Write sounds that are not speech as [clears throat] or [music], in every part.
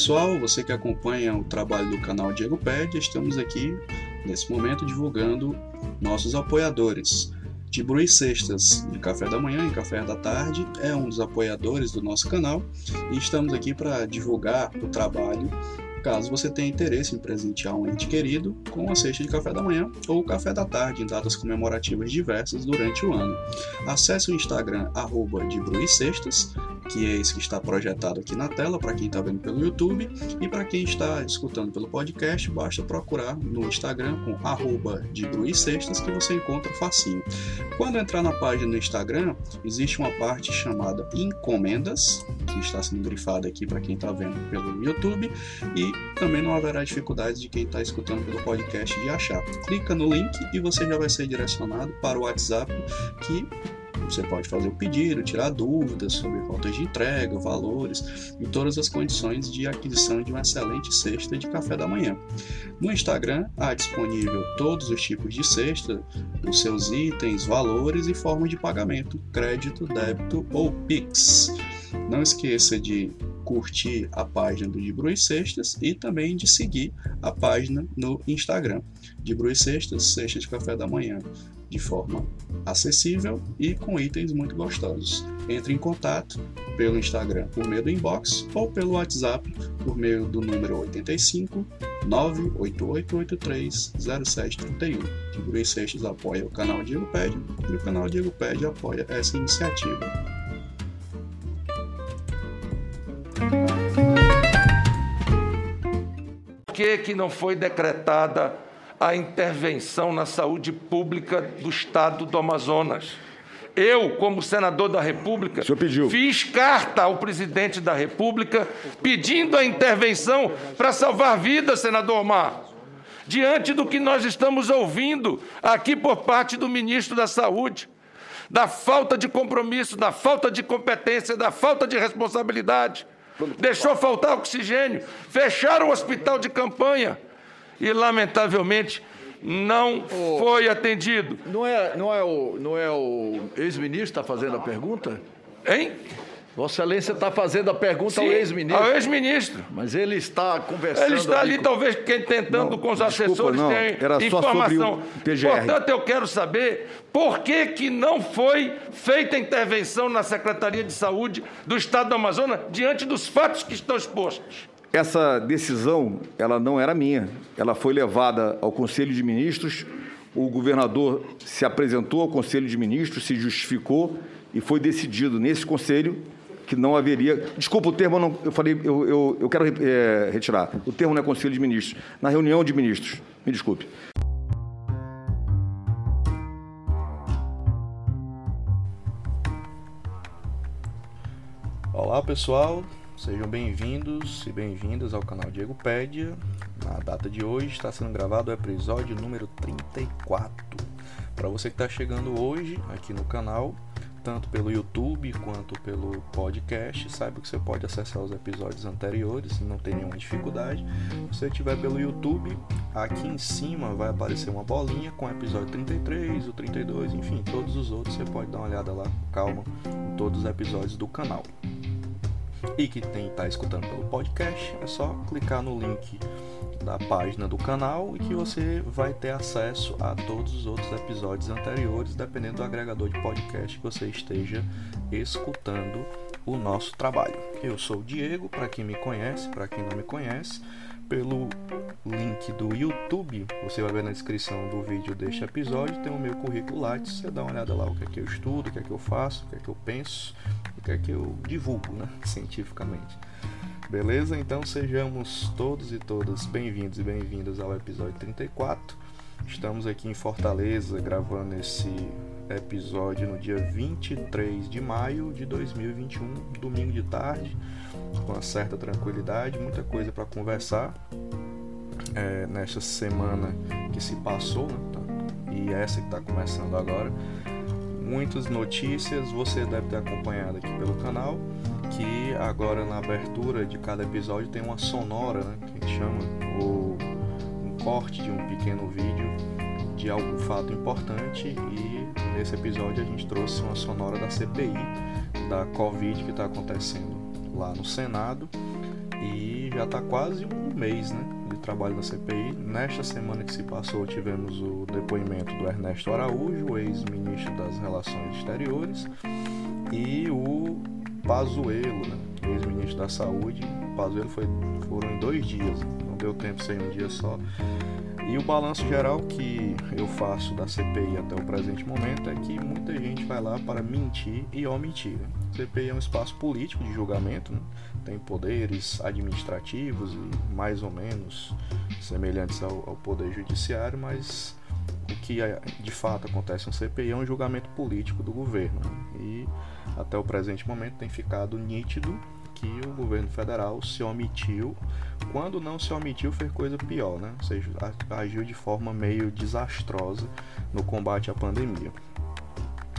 Pessoal, você que acompanha o trabalho do canal Diego Ped, estamos aqui nesse momento divulgando nossos apoiadores. E Sextas, de café da manhã e café da tarde, é um dos apoiadores do nosso canal e estamos aqui para divulgar o trabalho caso você tenha interesse em presentear um ente querido com a cesta de café da manhã ou café da tarde em datas comemorativas diversas durante o ano. Acesse o Instagram arroba de Cestas, que é esse que está projetado aqui na tela para quem está vendo pelo YouTube e para quem está escutando pelo podcast, basta procurar no Instagram com arroba de Cestas que você encontra facinho. Quando entrar na página do Instagram, existe uma parte chamada encomendas, que está sendo grifada aqui para quem está vendo pelo YouTube e também não haverá dificuldades de quem está escutando pelo podcast de achar. Clica no link e você já vai ser direcionado para o WhatsApp que você pode fazer o pedido, tirar dúvidas sobre faltas de entrega, valores e todas as condições de aquisição de uma excelente cesta de café da manhã. No Instagram há disponível todos os tipos de cesta, os seus itens, valores e formas de pagamento, crédito, débito ou Pix. Não esqueça de curtir a página do De Bruis Sextas e também de seguir a página no Instagram. De Bruis Sextas, Sexta de Café da Manhã, de forma acessível e com itens muito gostosos. Entre em contato pelo Instagram por meio do inbox ou pelo WhatsApp por meio do número 85 98883 0731. De Bruis Sextas apoia o canal Diego Pede e o canal Diego Pede apoia essa iniciativa. Por que, que não foi decretada a intervenção na saúde pública do estado do Amazonas? Eu, como senador da República, fiz carta ao presidente da República pedindo a intervenção para salvar vidas, senador Omar. Diante do que nós estamos ouvindo aqui por parte do ministro da Saúde, da falta de compromisso, da falta de competência, da falta de responsabilidade deixou faltar oxigênio, fecharam o hospital de campanha e, lamentavelmente, não oh, foi atendido. Não é, não é o, não é o ex-ministro que está fazendo a pergunta? Hein? Vossa Excelência está fazendo a pergunta Sim, ao ex-ministro. Ao ex-ministro. Mas ele está conversando. Ele está ali, com... talvez, tentando não, com os desculpa, assessores não, ter era informação. Só sobre o Portanto, eu quero saber por que, que não foi feita intervenção na Secretaria de Saúde do Estado do Amazonas diante dos fatos que estão expostos. Essa decisão, ela não era minha. Ela foi levada ao Conselho de Ministros. O governador se apresentou ao Conselho de Ministros, se justificou e foi decidido nesse conselho que não haveria. Desculpa o termo, eu, não, eu falei, eu, eu, eu quero é, retirar. O termo não é Conselho de Ministros, na reunião de ministros. Me desculpe. Olá pessoal, sejam bem-vindos e bem-vindas ao canal Diego Pédia. Na data de hoje está sendo gravado o episódio número 34. Para você que está chegando hoje aqui no canal, tanto pelo YouTube quanto pelo podcast. Saiba que você pode acessar os episódios anteriores, não tem nenhuma dificuldade. Se você estiver pelo YouTube, aqui em cima vai aparecer uma bolinha com o episódio 33, o 32, enfim, todos os outros você pode dar uma olhada lá, calma, em todos os episódios do canal. E que tem está escutando pelo podcast, é só clicar no link da página do canal e que você vai ter acesso a todos os outros episódios anteriores, dependendo do agregador de podcast que você esteja escutando o nosso trabalho. Eu sou o Diego, para quem me conhece, para quem não me conhece, pelo link do YouTube, você vai ver na descrição do vídeo deste episódio, tem o meu currículo lá, você dá uma olhada lá o que é que eu estudo, o que é que eu faço, o que é que eu penso, o que é que eu divulgo, né, [laughs] cientificamente. Beleza? Então sejamos todos e todas bem-vindos e bem-vindas ao episódio 34. Estamos aqui em Fortaleza gravando esse episódio no dia 23 de maio de 2021, domingo de tarde, com uma certa tranquilidade, muita coisa para conversar é, nesta semana que se passou né? e essa que está começando agora. Muitas notícias você deve ter acompanhado aqui pelo canal que agora na abertura de cada episódio tem uma sonora, né, que a gente chama, ou um corte de um pequeno vídeo de algum fato importante e nesse episódio a gente trouxe uma sonora da CPI da Covid que está acontecendo lá no Senado e já está quase um mês né, de trabalho da CPI. Nesta semana que se passou tivemos o depoimento do Ernesto Araújo, ex-ministro das Relações Exteriores, e o Pazuello, né? ex-ministro da Saúde. O Pazuello foi, foram em dois dias, não deu tempo sem um dia só. E o balanço geral que eu faço da CPI até o presente momento é que muita gente vai lá para mentir e omitir. Né? CPI é um espaço político de julgamento, né? tem poderes administrativos e mais ou menos semelhantes ao, ao poder judiciário, mas o que é, de fato acontece no CPI é um julgamento político do governo. Né? E até o presente momento tem ficado nítido que o governo federal se omitiu. Quando não se omitiu, fez coisa pior, né? Ou seja, agiu de forma meio desastrosa no combate à pandemia.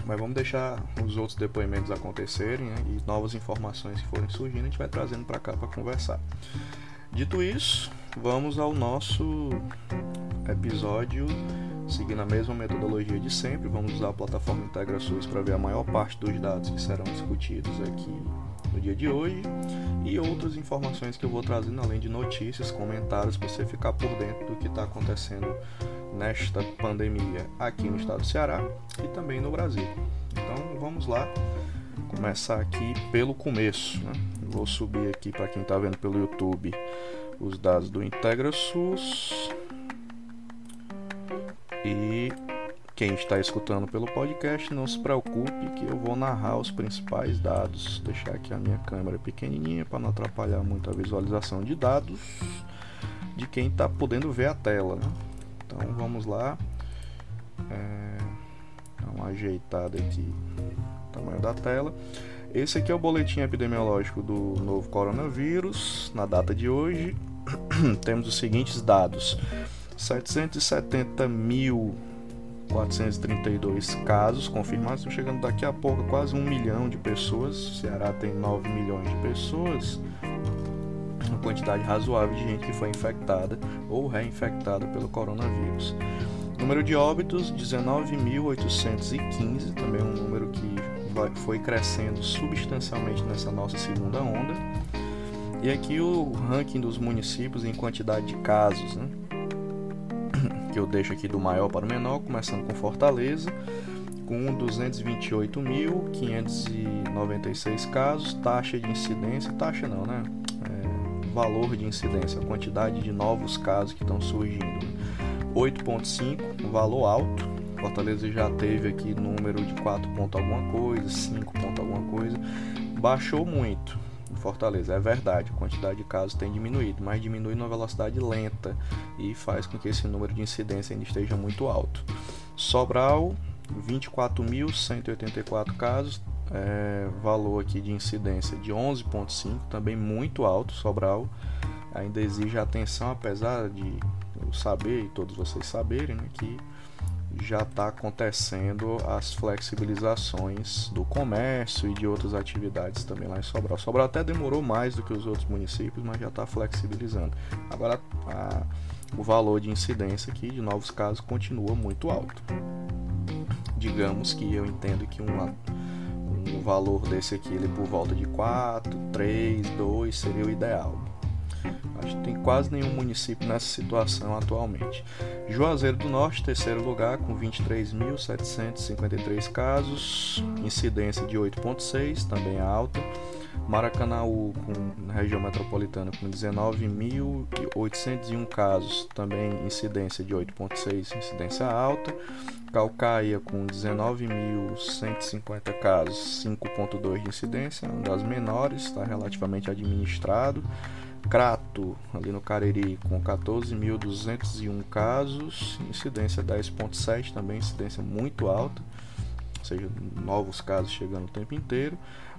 Mas vamos deixar os outros depoimentos acontecerem né? e novas informações que forem surgindo, a gente vai trazendo para cá para conversar. Dito isso, vamos ao nosso episódio Seguindo a mesma metodologia de sempre, vamos usar a plataforma IntegraSUS para ver a maior parte dos dados que serão discutidos aqui no dia de hoje e outras informações que eu vou trazendo além de notícias, comentários para você ficar por dentro do que está acontecendo nesta pandemia aqui no estado do Ceará e também no Brasil. Então vamos lá começar aqui pelo começo. Né? Vou subir aqui para quem está vendo pelo YouTube os dados do IntegraSUS. E quem está escutando pelo podcast, não se preocupe que eu vou narrar os principais dados. Vou deixar aqui a minha câmera pequenininha para não atrapalhar muito a visualização de dados de quem está podendo ver a tela. Né? Então vamos lá. É, dar uma ajeitada aqui no tamanho da tela. Esse aqui é o boletim epidemiológico do novo coronavírus. Na data de hoje, [clears throat] temos os seguintes dados. 770.432 casos confirmados, estão chegando daqui a pouco a quase um milhão de pessoas. O Ceará tem 9 milhões de pessoas, uma quantidade razoável de gente que foi infectada ou reinfectada pelo coronavírus. Número de óbitos: 19.815, também um número que foi crescendo substancialmente nessa nossa segunda onda. E aqui o ranking dos municípios em quantidade de casos. Né? Que eu deixo aqui do maior para o menor, começando com Fortaleza, com 228.596 casos, taxa de incidência, taxa não, né? É, valor de incidência, a quantidade de novos casos que estão surgindo. 8.5, um valor alto. Fortaleza já teve aqui número de 4 ponto alguma coisa, 5 ponto alguma coisa. Baixou muito Fortaleza. É verdade, a quantidade de casos tem diminuído, mas diminui numa velocidade lenta e faz com que esse número de incidência ainda esteja muito alto. Sobral, 24.184 casos, é, valor aqui de incidência de 11,5, também muito alto. Sobral ainda exige atenção, apesar de eu saber e todos vocês saberem né, que já está acontecendo as flexibilizações do comércio e de outras atividades também lá em Sobral. Sobral até demorou mais do que os outros municípios, mas já está flexibilizando. Agora, a, o valor de incidência aqui de novos casos continua muito alto. Digamos que eu entendo que uma, um valor desse aqui ele por volta de 4, 3, 2 seria o ideal. Acho que tem quase nenhum município nessa situação atualmente. Juazeiro do Norte, terceiro lugar, com 23.753 casos, incidência de 8,6, também alta. Maracanaú, com, na região metropolitana, com 19.801 casos, também incidência de 8,6, incidência alta. Calcaia, com 19.150 casos, 5,2 de incidência, uma das menores, está relativamente administrado. Crato, ali no Cariri, com 14.201 casos, incidência 10,7, também incidência muito alta, ou seja, novos casos chegando o tempo inteiro.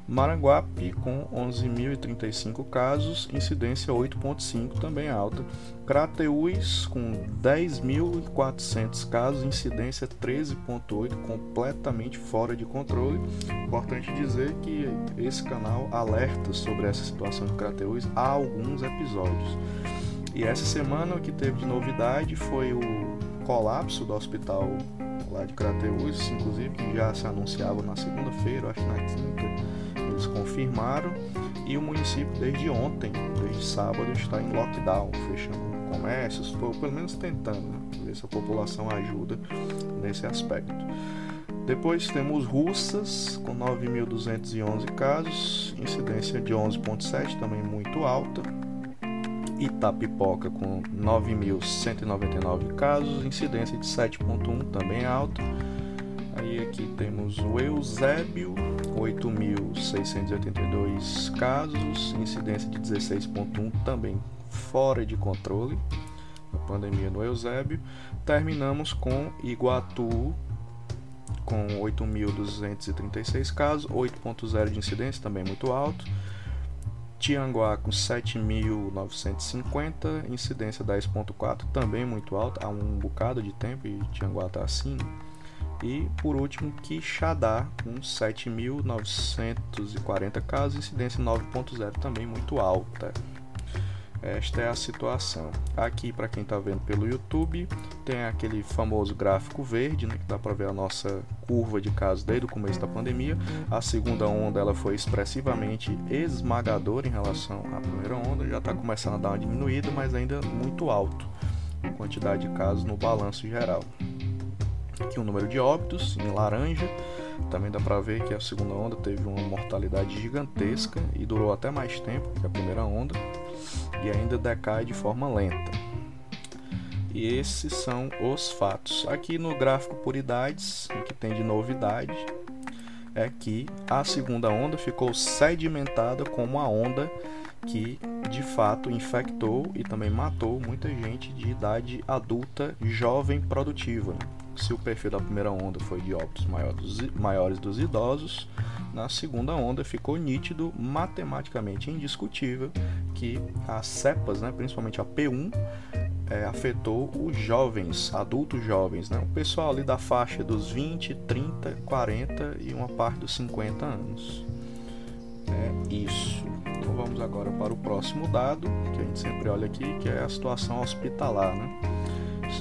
Maranguape com 11.035 casos, incidência 8.5, também alta. Crateús com 10.400 casos, incidência 13.8, completamente fora de controle. Importante dizer que esse canal alerta sobre essa situação de Crateús há alguns episódios. E essa semana o que teve de novidade foi o colapso do hospital lá de Crateús, inclusive que já se anunciava na segunda-feira, acho na quinta eles confirmaram e o município desde ontem, desde sábado, está em lockdown, fechando comércios, ou pelo menos tentando né, ver se a população ajuda nesse aspecto. Depois temos Russas com 9.211 casos, incidência de 11,7, também muito alta. Itapipoca com 9.199 casos, incidência de 7,1, também alta. Aí aqui temos o Eusébio 8.682 casos, incidência de 16,1 também fora de controle, a pandemia no Eusébio. Terminamos com Iguatu com 8.236 casos, 8,0 de incidência, também muito alto. Tianguá com 7.950, incidência 10,4, também muito alta, há um bocado de tempo e Tianguá está assim. E por último, Quixadá, com 7.940 casos, incidência 9.0, também muito alta. Esta é a situação. Aqui, para quem está vendo pelo YouTube, tem aquele famoso gráfico verde, né, que dá para ver a nossa curva de casos desde o começo da pandemia. A segunda onda ela foi expressivamente esmagadora em relação à primeira onda, já está começando a dar uma diminuída, mas ainda muito alto a quantidade de casos no balanço geral. Aqui o número de óbitos em laranja. Também dá para ver que a segunda onda teve uma mortalidade gigantesca e durou até mais tempo que a primeira onda e ainda decai de forma lenta. E esses são os fatos. Aqui no gráfico por idades, o que tem de novidade é que a segunda onda ficou sedimentada como a onda que de fato infectou e também matou muita gente de idade adulta, jovem, produtiva se o perfil da primeira onda foi de óbitos maiores dos idosos, na segunda onda ficou nítido, matematicamente indiscutível, que as cepas, né, principalmente a P1, é, afetou os jovens, adultos jovens, né, o pessoal ali da faixa dos 20, 30, 40 e uma parte dos 50 anos. É isso. Então vamos agora para o próximo dado, que a gente sempre olha aqui, que é a situação hospitalar. Né?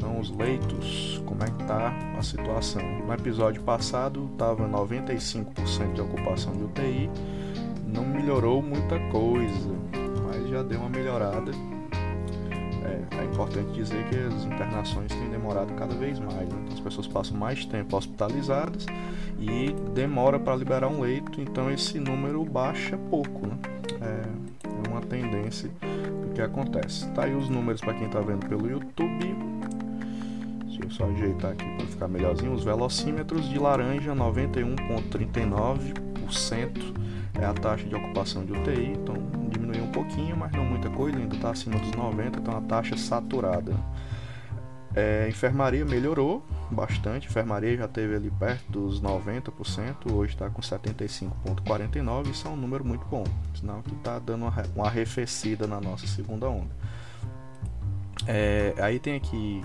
São os leitos, como é que tá a situação. No episódio passado estava 95% de ocupação de UTI, não melhorou muita coisa, mas já deu uma melhorada. É, é importante dizer que as internações têm demorado cada vez mais, né? então as pessoas passam mais tempo hospitalizadas e demora para liberar um leito, então esse número baixa pouco. Né? É, é uma tendência do que acontece. Tá aí os números para quem está vendo pelo YouTube. Só ajeitar aqui para ficar melhorzinho. Os velocímetros de laranja, 91,39% é a taxa de ocupação de UTI. Então diminuiu um pouquinho, mas não muita coisa, ainda está acima dos 90%, então a taxa saturada. É, enfermaria melhorou bastante, enfermaria já teve ali perto dos 90%, hoje está com 75,49%, isso é um número muito bom, sinal que está dando uma arrefecida na nossa segunda onda. É, aí tem aqui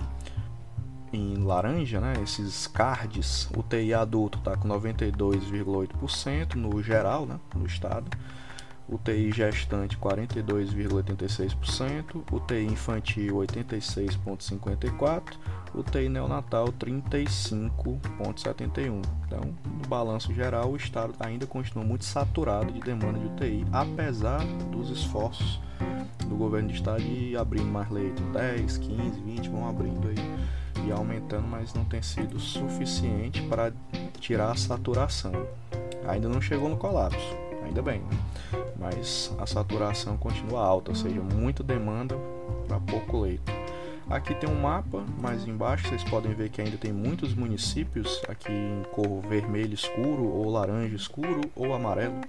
em laranja, né, esses cards, o TI adulto está com 92,8% no geral, né, no estado. UTI gestante 42,86%, UTI infantil 86,54%, UTI neonatal 35,71%. Então, no balanço geral, o estado ainda continua muito saturado de demanda de UTI, apesar dos esforços do governo do estado de abrir mais leitos, 10, 15, 20 vão abrindo aí e aumentando, mas não tem sido suficiente para tirar a saturação. Ainda não chegou no colapso, ainda bem, né? mas a saturação continua alta, ou seja, muita demanda para pouco leito. Aqui tem um mapa, mais embaixo vocês podem ver que ainda tem muitos municípios aqui em cor vermelho escuro, ou laranja escuro, ou amarelo.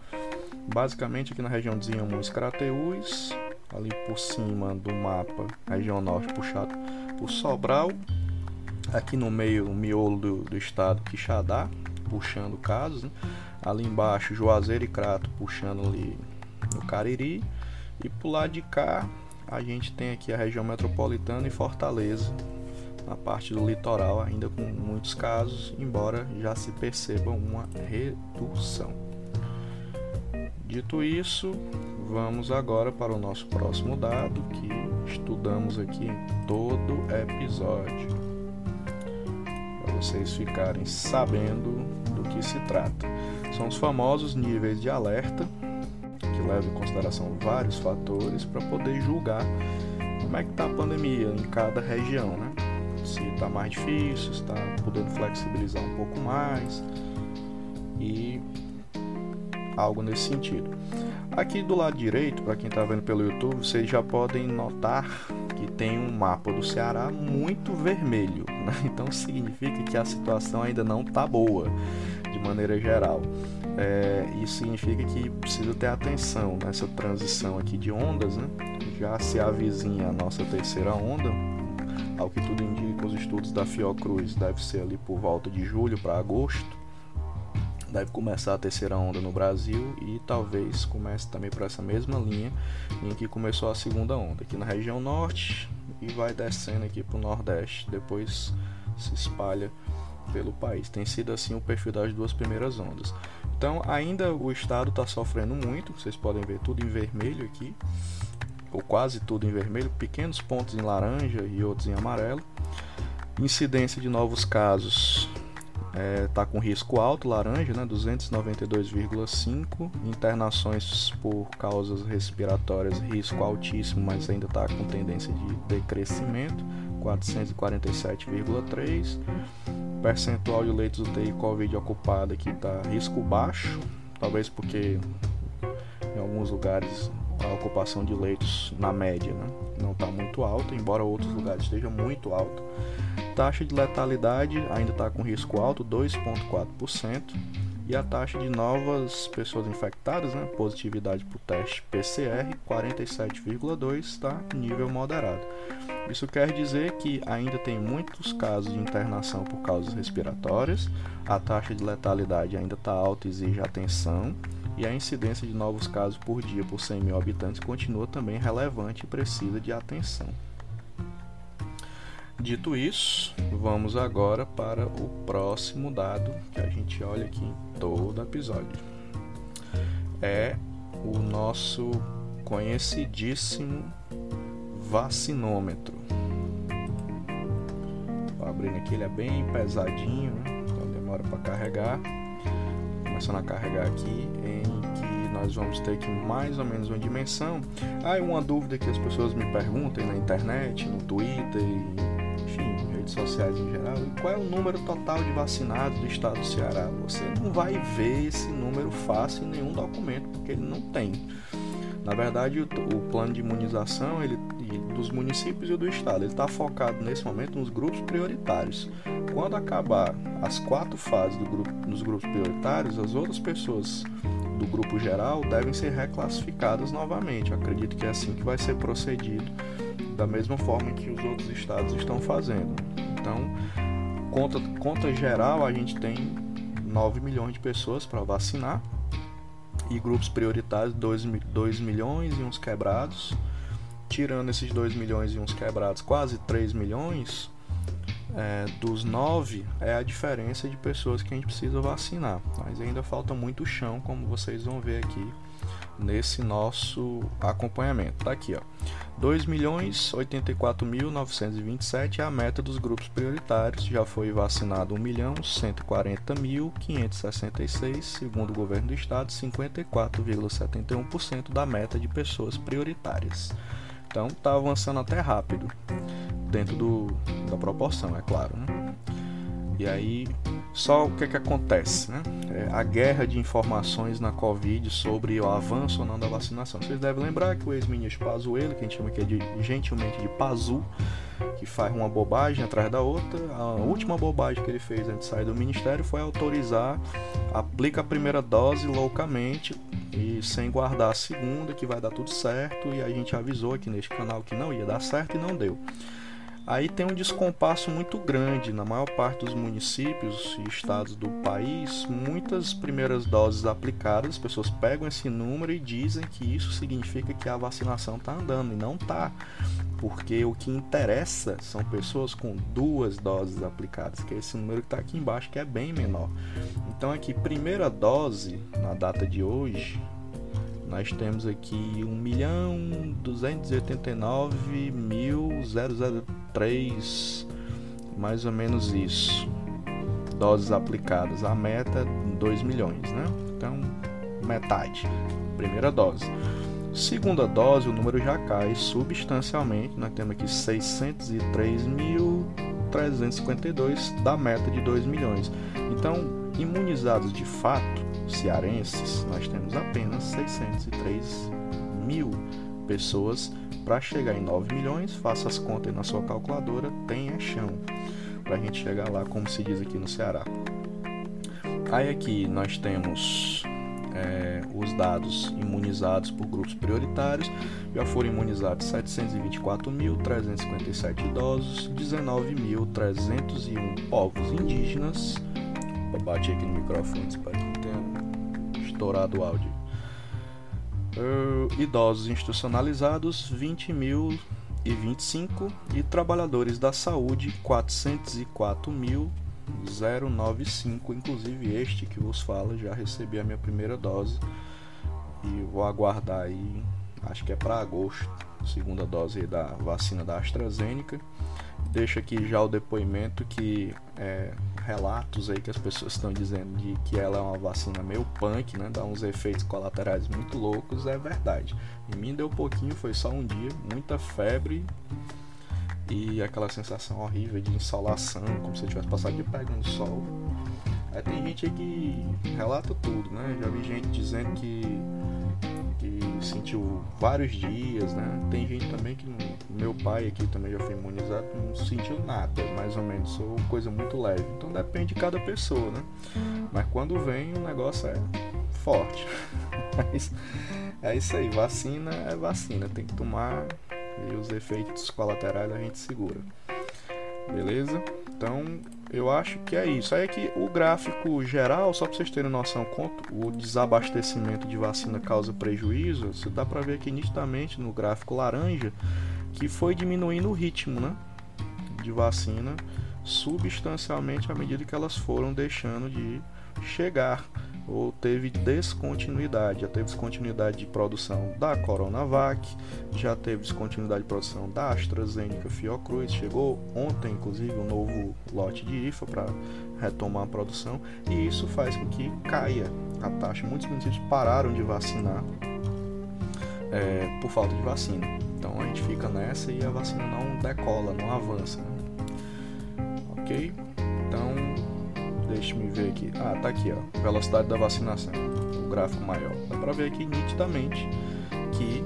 Basicamente aqui na região de Inhamuns Crateús, ali por cima do mapa, região norte puxado por Sobral, aqui no meio, o miolo do, do estado Quixadá, puxando casos, né? ali embaixo Juazeiro e Crato puxando ali no Cariri, e por lado de cá a gente tem aqui a região metropolitana e Fortaleza, na parte do litoral, ainda com muitos casos, embora já se perceba uma redução. Dito isso, vamos agora para o nosso próximo dado que estudamos aqui em todo episódio, vocês ficarem sabendo do que se trata. São os famosos níveis de alerta que leva em consideração vários fatores para poder julgar como é que está a pandemia em cada região, né? Se está mais difícil, se está podendo flexibilizar um pouco mais e algo nesse sentido. Aqui do lado direito, para quem está vendo pelo YouTube, vocês já podem notar que tem um mapa do Ceará muito vermelho. Né? [laughs] Então significa que a situação ainda não está boa de maneira geral. É, isso significa que precisa ter atenção nessa transição aqui de ondas, né? Já se avizinha a nossa terceira onda, ao que tudo indica, os estudos da Fiocruz deve ser ali por volta de julho para agosto. Deve começar a terceira onda no Brasil e talvez comece também por essa mesma linha em que começou a segunda onda, aqui na região norte e vai descendo aqui para o nordeste, depois se espalha pelo país. Tem sido assim o perfil das duas primeiras ondas. Então, ainda o estado está sofrendo muito, vocês podem ver tudo em vermelho aqui, ou quase tudo em vermelho, pequenos pontos em laranja e outros em amarelo. Incidência de novos casos está é, com risco alto, laranja, né, 292,5. Internações por causas respiratórias, risco altíssimo, mas ainda está com tendência de decrescimento, 447,3 percentual de leitos UTI Covid ocupada aqui está risco baixo, talvez porque em alguns lugares a ocupação de leitos na média né, não está muito alta, embora outros lugares esteja muito alta. Taxa de letalidade ainda está com risco alto, 2,4%, e a taxa de novas pessoas infectadas, né, positividade por teste PCR, 47,2, está nível moderado. Isso quer dizer que ainda tem muitos casos de internação por causas respiratórias, a taxa de letalidade ainda está alta e exige atenção, e a incidência de novos casos por dia por 100 mil habitantes continua também relevante e precisa de atenção. Dito isso, vamos agora para o próximo dado que a gente olha aqui em todo episódio. É o nosso conhecidíssimo vacinômetro. Vou abrindo aqui, ele é bem pesadinho, né? então demora para carregar. Começando a carregar aqui, em que nós vamos ter aqui mais ou menos uma dimensão. Ah, uma dúvida que as pessoas me perguntam na internet, no Twitter, redes sociais em geral, qual é o número total de vacinados do estado do Ceará? Você não vai ver esse número fácil em nenhum documento, porque ele não tem. Na verdade, o, o plano de imunização ele, dos municípios e do estado ele está focado nesse momento nos grupos prioritários. Quando acabar as quatro fases do grupo, nos grupos prioritários, as outras pessoas do grupo geral devem ser reclassificadas novamente. Eu acredito que é assim que vai ser procedido, da mesma forma que os outros estados estão fazendo. Então, conta, conta geral, a gente tem 9 milhões de pessoas para vacinar e grupos prioritários 2, 2 milhões e uns quebrados. Tirando esses 2 milhões e uns quebrados, quase 3 milhões, é, dos nove é a diferença de pessoas que a gente precisa vacinar. Mas ainda falta muito chão, como vocês vão ver aqui nesse nosso acompanhamento. Tá aqui, ó. 2.084.927 é a meta dos grupos prioritários. Já foi vacinado 1.140.566, segundo o governo do estado, 54,71% da meta de pessoas prioritárias. Então está avançando até rápido, dentro do, da proporção, é claro. Né? E aí, só o que, é que acontece? Né? É a guerra de informações na Covid sobre o avanço ou não da vacinação. Vocês devem lembrar que o ex-ministro Pazuello, que a gente chama aqui de, gentilmente de Pazu, que faz uma bobagem atrás da outra. A última bobagem que ele fez antes de sair do ministério foi autorizar, aplica a primeira dose loucamente e sem guardar a segunda, que vai dar tudo certo. E a gente avisou aqui neste canal que não ia dar certo e não deu. Aí tem um descompasso muito grande na maior parte dos municípios e estados do país. Muitas primeiras doses aplicadas, as pessoas pegam esse número e dizem que isso significa que a vacinação está andando e não está, porque o que interessa são pessoas com duas doses aplicadas, que é esse número que está aqui embaixo, que é bem menor. Então aqui primeira dose na data de hoje nós temos aqui 1.289.003, mais ou menos isso, doses aplicadas. A meta 2 milhões, né? Então, metade, primeira dose. Segunda dose, o número já cai substancialmente. Nós temos aqui 603.352 da meta de 2 milhões. Então, imunizados de fato, cearenses, nós temos apenas 603 mil pessoas para chegar em 9 milhões. Faça as contas na sua calculadora, tem chão para a gente chegar lá, como se diz aqui no Ceará. Aí aqui nós temos é, os dados imunizados por grupos prioritários. Já foram imunizados 724.357 idosos, 19.301 povos indígenas. Vou bater aqui no microfone, espero que não tenha estourado o áudio. Uh, idosos institucionalizados 20.025 e trabalhadores da saúde 404.095. Inclusive este que vos fala já recebi a minha primeira dose e vou aguardar aí, acho que é para agosto, segunda dose da vacina da AstraZeneca. Deixo aqui já o depoimento que é, relatos aí que as pessoas estão dizendo de que ela é uma vacina meio punk, né? Dá uns efeitos colaterais muito loucos, é verdade. Em mim deu pouquinho, foi só um dia, muita febre e aquela sensação horrível de insolação, como se eu tivesse passado de pega no sol. Aí tem gente aí que relata tudo, né? Já vi gente dizendo que que sentiu vários dias, né? Tem gente também que meu pai aqui também já foi imunizado, não sentiu nada, mais ou menos, ou coisa muito leve. Então depende de cada pessoa, né? Mas quando vem o negócio é forte. [laughs] Mas é isso aí, vacina é vacina, tem que tomar e os efeitos colaterais a gente segura. Beleza? Então, eu acho que é isso. Aí aqui o gráfico geral, só para vocês terem noção quanto o desabastecimento de vacina causa prejuízo, você dá para ver aqui nitidamente no gráfico laranja que foi diminuindo o ritmo, né, de vacina substancialmente à medida que elas foram deixando de chegar ou teve descontinuidade. Já teve descontinuidade de produção da Coronavac, já teve descontinuidade de produção da AstraZeneca Fiocruz. Chegou ontem, inclusive, um novo lote de IFA para retomar a produção e isso faz com que caia a taxa. Muitos municípios pararam de vacinar é, por falta de vacina. Então a gente fica nessa e a vacina não decola, não avança. Né? Ok? Então Deixa me ver aqui. Ah, tá aqui, ó. Velocidade da vacinação. O gráfico maior. Dá pra ver aqui nitidamente que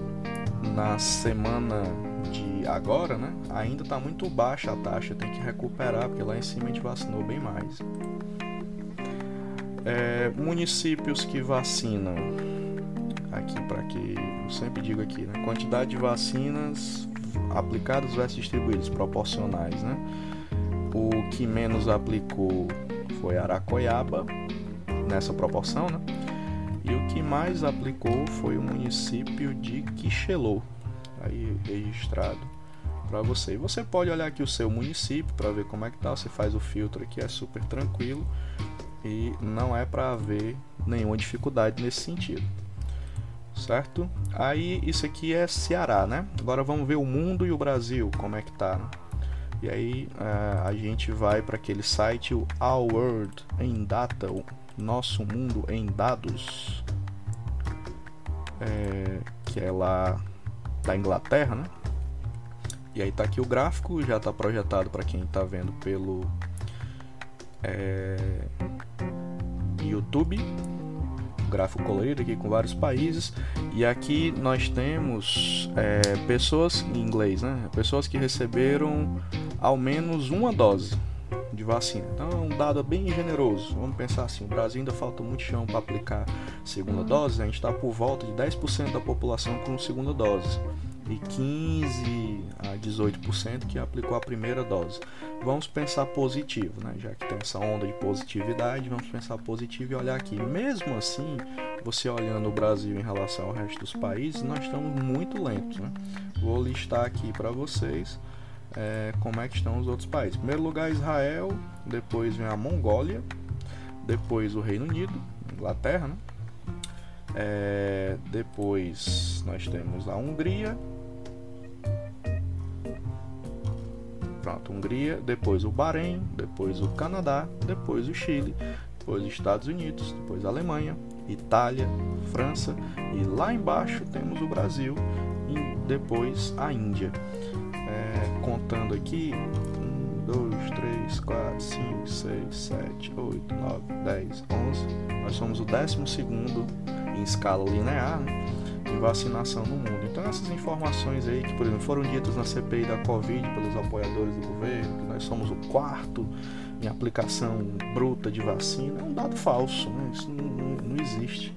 na semana de agora, né? Ainda tá muito baixa a taxa. Tem que recuperar, porque lá em cima a gente vacinou bem mais. É, municípios que vacinam. Aqui para que eu sempre digo aqui, né? Quantidade de vacinas aplicadas versus distribuídas, proporcionais, né? O que menos aplicou foi Aracoiaba, nessa proporção, né? E o que mais aplicou foi o município de Quixelô, aí registrado para você. Você pode olhar aqui o seu município para ver como é que tá. Você faz o filtro aqui, é super tranquilo e não é para haver nenhuma dificuldade nesse sentido. Certo? Aí isso aqui é Ceará, né? Agora vamos ver o mundo e o Brasil, como é que tá. Né? E aí uh, a gente vai para aquele site, o Our World em Data, o Nosso Mundo em Dados, é, que é lá da Inglaterra, né? E aí tá aqui o gráfico, já está projetado para quem está vendo pelo é, YouTube. Gráfico colorido aqui com vários países. E aqui nós temos é, pessoas em inglês, né? Pessoas que receberam ao menos uma dose de vacina. Então é um dado bem generoso. Vamos pensar assim, o Brasil ainda falta muito chão para aplicar segunda dose, a gente está por volta de 10% da população com segunda dose e 15 a 18% que aplicou a primeira dose. Vamos pensar positivo, né? já que tem essa onda de positividade, vamos pensar positivo e olhar aqui. Mesmo assim, você olhando o Brasil em relação ao resto dos países, nós estamos muito lentos. Né? Vou listar aqui para vocês é, como é que estão os outros países. Primeiro lugar, Israel, depois vem a Mongólia, depois o Reino Unido, Inglaterra, né? É, depois nós temos a Hungria. Pronto, Hungria, depois o Bahrein, depois o Canadá, depois o Chile, depois os Estados Unidos, depois a Alemanha, Itália, França e lá embaixo temos o Brasil e depois a Índia. É, contando aqui, 1, 2, 3, 4, 5, 6, 7, 8, 9, 10, 11. Nós somos o 12 em escala linear né, em vacinação no mundo. Essas informações aí que, por exemplo, foram ditas na CPI da Covid pelos apoiadores do governo, que nós somos o quarto em aplicação bruta de vacina, é um dado falso. Né? Isso não, não existe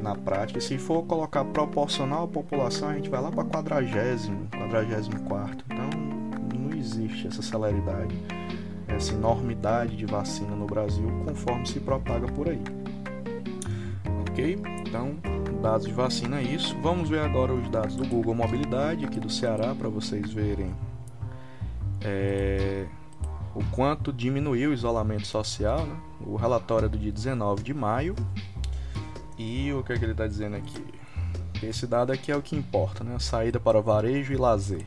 na prática. Se for colocar proporcional à população, a gente vai lá para quadragésimo, quadragésimo quarto. Então não existe essa celeridade, essa enormidade de vacina no Brasil conforme se propaga por aí. Ok? Então, dados de vacina é isso. Vamos ver agora os dados do Google Mobilidade aqui do Ceará para vocês verem é, o quanto diminuiu o isolamento social. Né? O relatório é do dia 19 de maio e o que, é que ele está dizendo aqui? Esse dado aqui é o que importa, né? Saída para varejo e lazer.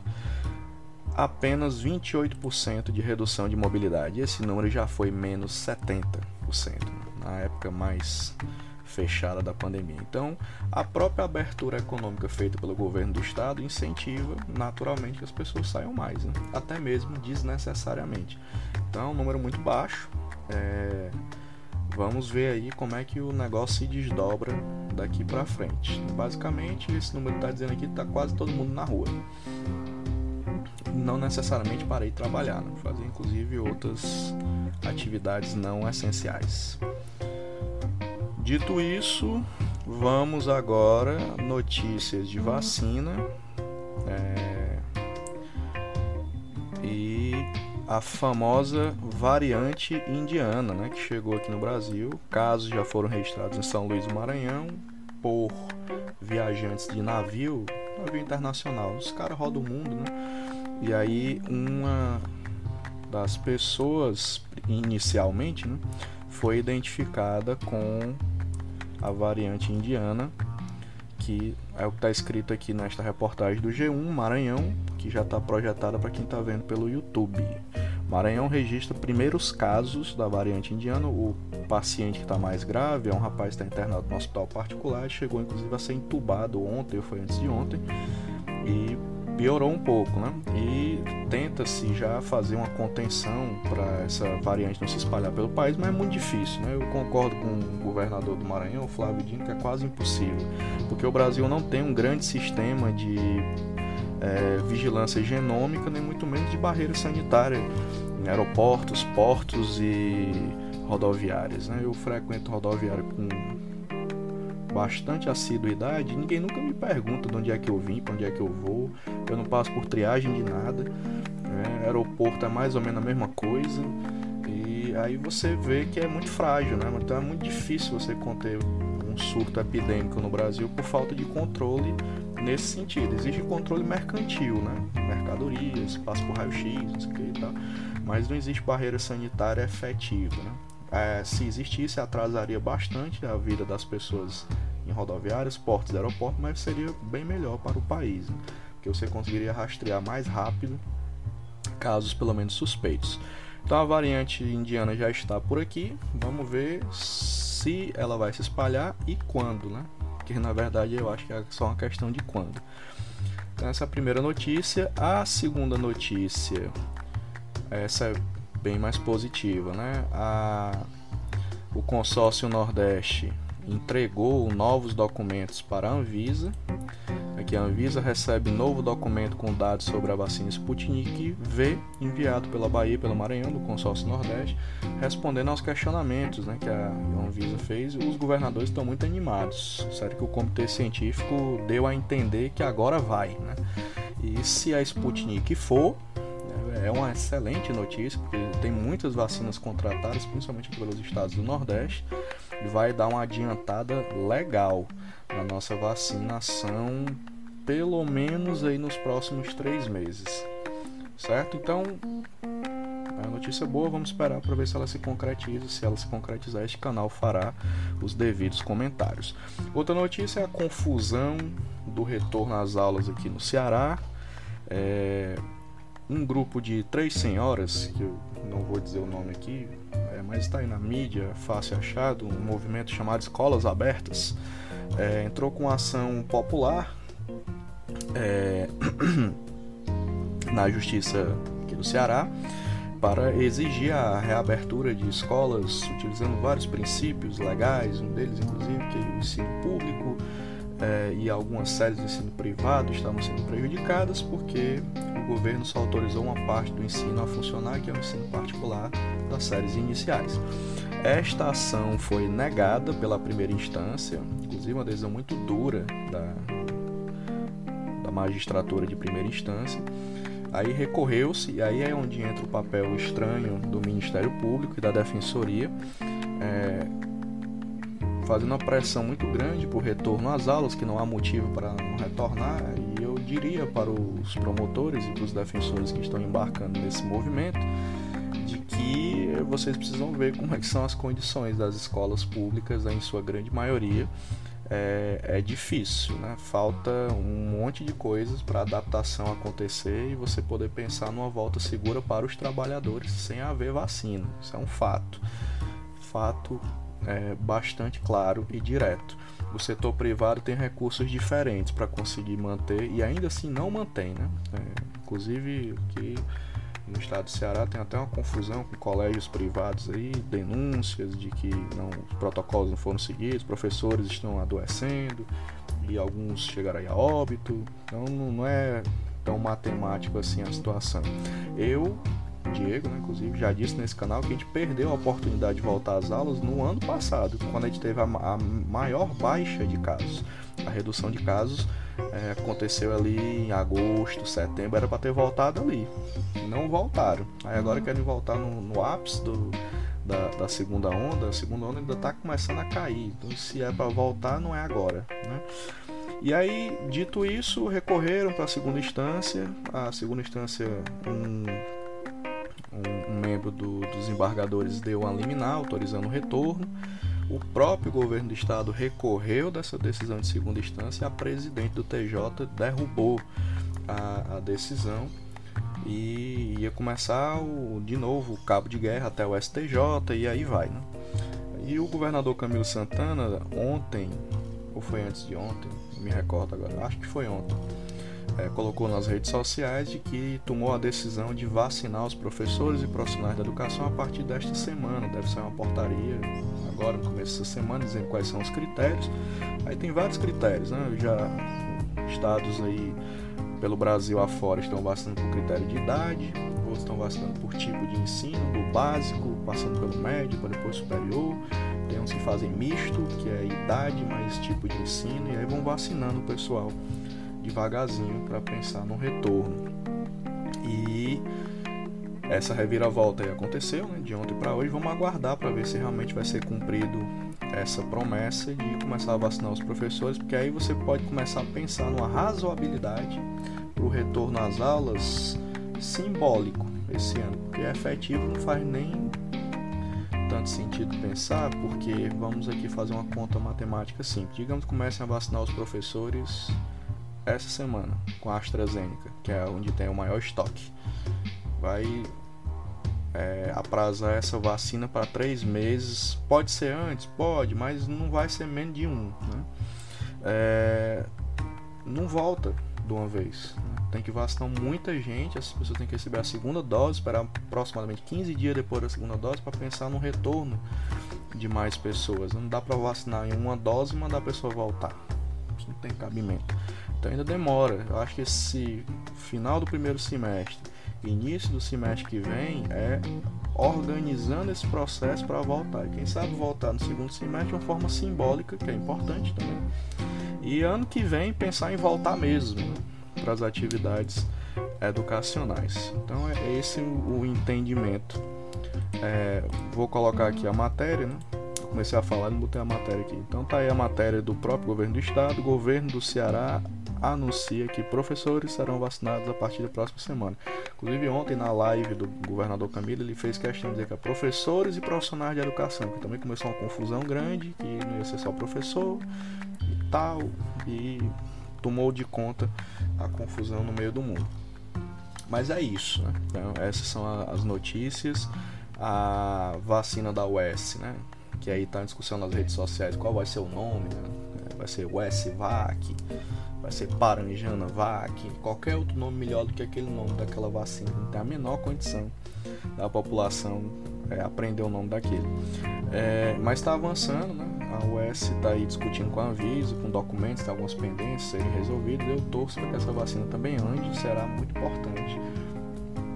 Apenas 28% de redução de mobilidade. Esse número já foi menos 70% na época mais fechada da pandemia. Então, a própria abertura econômica feita pelo governo do estado incentiva naturalmente que as pessoas saiam mais, né? até mesmo desnecessariamente. Então, é um número muito baixo. É Vamos ver aí como é que o negócio se desdobra daqui para frente. Basicamente, esse número está dizendo aqui que está quase todo mundo na rua. Não necessariamente parei de trabalhar, né? fazer inclusive outras atividades não essenciais. Dito isso, vamos agora notícias de vacina. É... E a famosa variante indiana, né, que chegou aqui no Brasil. Casos já foram registrados em São Luís do Maranhão por viajantes de navio, navio internacional. Os caras rodam o mundo, né? E aí uma das pessoas inicialmente, né, foi identificada com a variante indiana, que é o que está escrito aqui nesta reportagem do G1 Maranhão, que já está projetada para quem está vendo pelo YouTube. Maranhão registra primeiros casos da variante indiana. O paciente que está mais grave é um rapaz que está internado no hospital particular, chegou inclusive a ser entubado ontem, ou foi antes de ontem, e piorou um pouco, né? E tenta-se já fazer uma contenção para essa variante não se espalhar pelo país, mas é muito difícil, né? Eu concordo com o governador do Maranhão, Flávio Dino, que é quase impossível, porque o Brasil não tem um grande sistema de é, vigilância genômica, nem muito menos de barreira sanitária em aeroportos, portos e rodoviárias. Né? Eu frequento rodoviária com bastante assiduidade. Ninguém nunca me pergunta de onde é que eu vim, para onde é que eu vou. Eu não passo por triagem de nada. Né? Aeroporto é mais ou menos a mesma coisa. E aí você vê que é muito frágil, né? Então é muito difícil você conter um surto epidêmico no Brasil por falta de controle nesse sentido. Existe controle mercantil, né? Mercadorias, passa por raio-x, não sei o que e tal. Mas não existe barreira sanitária efetiva, né? É, se existisse, atrasaria bastante a vida das pessoas em rodoviárias, portos aeroportos, mas seria bem melhor para o país, né? porque você conseguiria rastrear mais rápido casos pelo menos suspeitos. Então a variante indiana já está por aqui, vamos ver se ela vai se espalhar e quando, né? Porque na verdade eu acho que é só uma questão de quando. Então essa é a primeira notícia. A segunda notícia, essa é bem mais positiva, né? A, o consórcio Nordeste entregou novos documentos para a Anvisa. Aqui a Anvisa recebe novo documento com dados sobre a vacina Sputnik V, enviado pela Bahia e pelo Maranhão, do consórcio Nordeste, respondendo aos questionamentos né, que a Anvisa fez. Os governadores estão muito animados. Sério que o comitê científico deu a entender que agora vai. Né? E se a Sputnik for, é uma excelente notícia, porque tem muitas vacinas contratadas, principalmente pelos estados do Nordeste, e vai dar uma adiantada legal na nossa vacinação, pelo menos aí nos próximos três meses, certo? Então, é uma notícia boa, vamos esperar para ver se ela se concretiza. Se ela se concretizar, este canal fará os devidos comentários. Outra notícia é a confusão do retorno às aulas aqui no Ceará. É, um grupo de três senhoras, que eu não vou dizer o nome aqui, é, mas está aí na mídia, fácil achado, um movimento chamado Escolas Abertas, é, entrou com ação popular é, [clears throat] na Justiça aqui do Ceará para exigir a reabertura de escolas utilizando vários princípios legais, um deles inclusive que é o ensino público, é, e algumas séries de ensino privado estavam sendo prejudicadas porque o governo só autorizou uma parte do ensino a funcionar, que é o ensino particular das séries iniciais. Esta ação foi negada pela primeira instância, inclusive uma decisão muito dura da, da magistratura de primeira instância. Aí recorreu-se, e aí é onde entra o papel estranho do Ministério Público e da Defensoria. É, fazendo uma pressão muito grande por retorno às aulas, que não há motivo para não retornar, e eu diria para os promotores e para os defensores que estão embarcando nesse movimento de que vocês precisam ver como é que são as condições das escolas públicas, em sua grande maioria. É, é difícil, né? Falta um monte de coisas para a adaptação acontecer e você poder pensar numa volta segura para os trabalhadores sem haver vacina. Isso é um fato. Fato é, bastante claro e direto. O setor privado tem recursos diferentes para conseguir manter e ainda assim não mantém, né? É, inclusive que no estado do Ceará tem até uma confusão com colégios privados aí, denúncias de que não, os protocolos não foram seguidos, professores estão adoecendo e alguns chegaram aí a óbito. Então não é tão matemático assim a situação. Eu Diego, né, inclusive, já disse nesse canal que a gente perdeu a oportunidade de voltar às aulas no ano passado, quando a gente teve a, a maior baixa de casos. A redução de casos é, aconteceu ali em agosto, setembro, era para ter voltado ali. Não voltaram. Aí agora querem voltar no, no ápice do, da, da, segunda onda. A segunda onda ainda está começando a cair. Então, se é para voltar, não é agora. Né? E aí, dito isso, recorreram para a segunda instância. A segunda instância, um um, membro do, dos embargadores deu uma liminar autorizando o retorno. O próprio governo do estado recorreu dessa decisão de segunda instância e a presidente do TJ derrubou a, a decisão e ia começar o, de novo o cabo de guerra até o STJ e aí vai. Né? E o governador Camilo Santana, ontem, ou foi antes de ontem, me recordo agora, acho que foi ontem, é, colocou nas redes sociais de que tomou a decisão de vacinar os professores e profissionais da educação a partir desta semana. Deve ser uma portaria agora no começo dessa semana dizendo quais são os critérios. Aí tem vários critérios, né? Já estados aí pelo Brasil afora estão vacinando por critério de idade, outros estão vacinando por tipo de ensino, do básico, passando pelo médio, para depois superior. Tem uns que fazem misto, que é idade mais tipo de ensino, e aí vão vacinando o pessoal devagarzinho para pensar no retorno. E essa reviravolta aí aconteceu, né, de ontem para hoje. Vamos aguardar para ver se realmente vai ser cumprido essa promessa de começar a vacinar os professores, porque aí você pode começar a pensar numa razoabilidade para o retorno às aulas simbólico esse ano, porque efetivo não faz nem tanto sentido pensar, porque vamos aqui fazer uma conta matemática simples. Digamos que comecem a vacinar os professores essa semana com a AstraZeneca, que é onde tem o maior estoque vai é, aprazar essa vacina para três meses. Pode ser antes? Pode, mas não vai ser menos de um. Né? É, não volta de uma vez. Né? Tem que vacinar muita gente, as pessoas têm que receber a segunda dose, esperar aproximadamente 15 dias depois da segunda dose para pensar no retorno de mais pessoas. Não dá para vacinar em uma dose e mandar a pessoa voltar. Isso não tem cabimento. Então ainda demora. Eu acho que esse final do primeiro semestre início do semestre que vem é organizando esse processo para voltar. E quem sabe voltar no segundo semestre de uma forma simbólica, que é importante também. E ano que vem pensar em voltar mesmo né, para as atividades educacionais. Então é esse o entendimento. É, vou colocar aqui a matéria, né? comecei a falar e não botei a matéria aqui. Então tá aí a matéria do próprio governo do estado, governo do Ceará anuncia que professores serão vacinados a partir da próxima semana. Inclusive ontem na live do governador Camilo ele fez questão de dizer que é professores e profissionais de educação, que também começou uma confusão grande, que não ia ser só professor e tal, e tomou de conta a confusão no meio do mundo. Mas é isso, né? Então, essas são as notícias. A vacina da US, né? Que aí está em discussão nas redes sociais qual vai ser o nome, né? Vai ser USVAC, vai ser Paranjana Vac, qualquer outro nome melhor do que aquele nome daquela vacina. Não tem a menor condição da população é, aprender o nome daquele. É, mas está avançando, né? A US está aí discutindo com a Anvisa, com documentos, tem algumas pendências serem resolvidas. Eu torço para que essa vacina também ande, será muito importante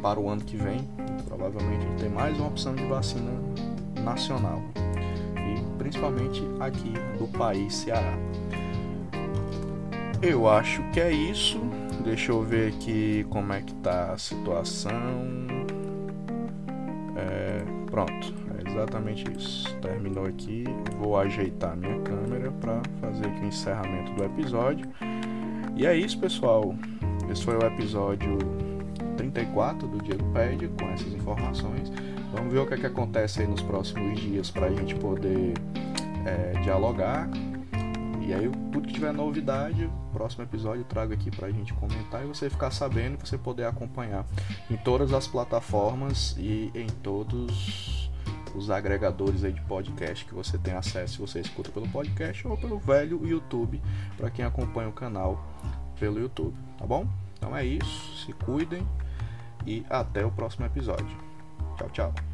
para o ano que vem. Provavelmente a gente tem mais uma opção de vacina nacional e principalmente aqui do país Ceará. Eu acho que é isso. Deixa eu ver aqui como é que tá a situação. É, pronto, é exatamente isso. Terminou aqui. Vou ajeitar minha câmera para fazer aqui o encerramento do episódio. E é isso, pessoal. Esse foi o episódio 34 do Diego Pede com essas informações. Vamos ver o que, é que acontece aí nos próximos dias para a gente poder é, dialogar e aí, tudo que tiver novidade, próximo episódio eu trago aqui pra gente comentar e você ficar sabendo e você poder acompanhar em todas as plataformas e em todos os agregadores aí de podcast que você tem acesso se você escuta pelo podcast ou pelo velho YouTube, para quem acompanha o canal pelo YouTube, tá bom? Então é isso, se cuidem e até o próximo episódio. Tchau, tchau.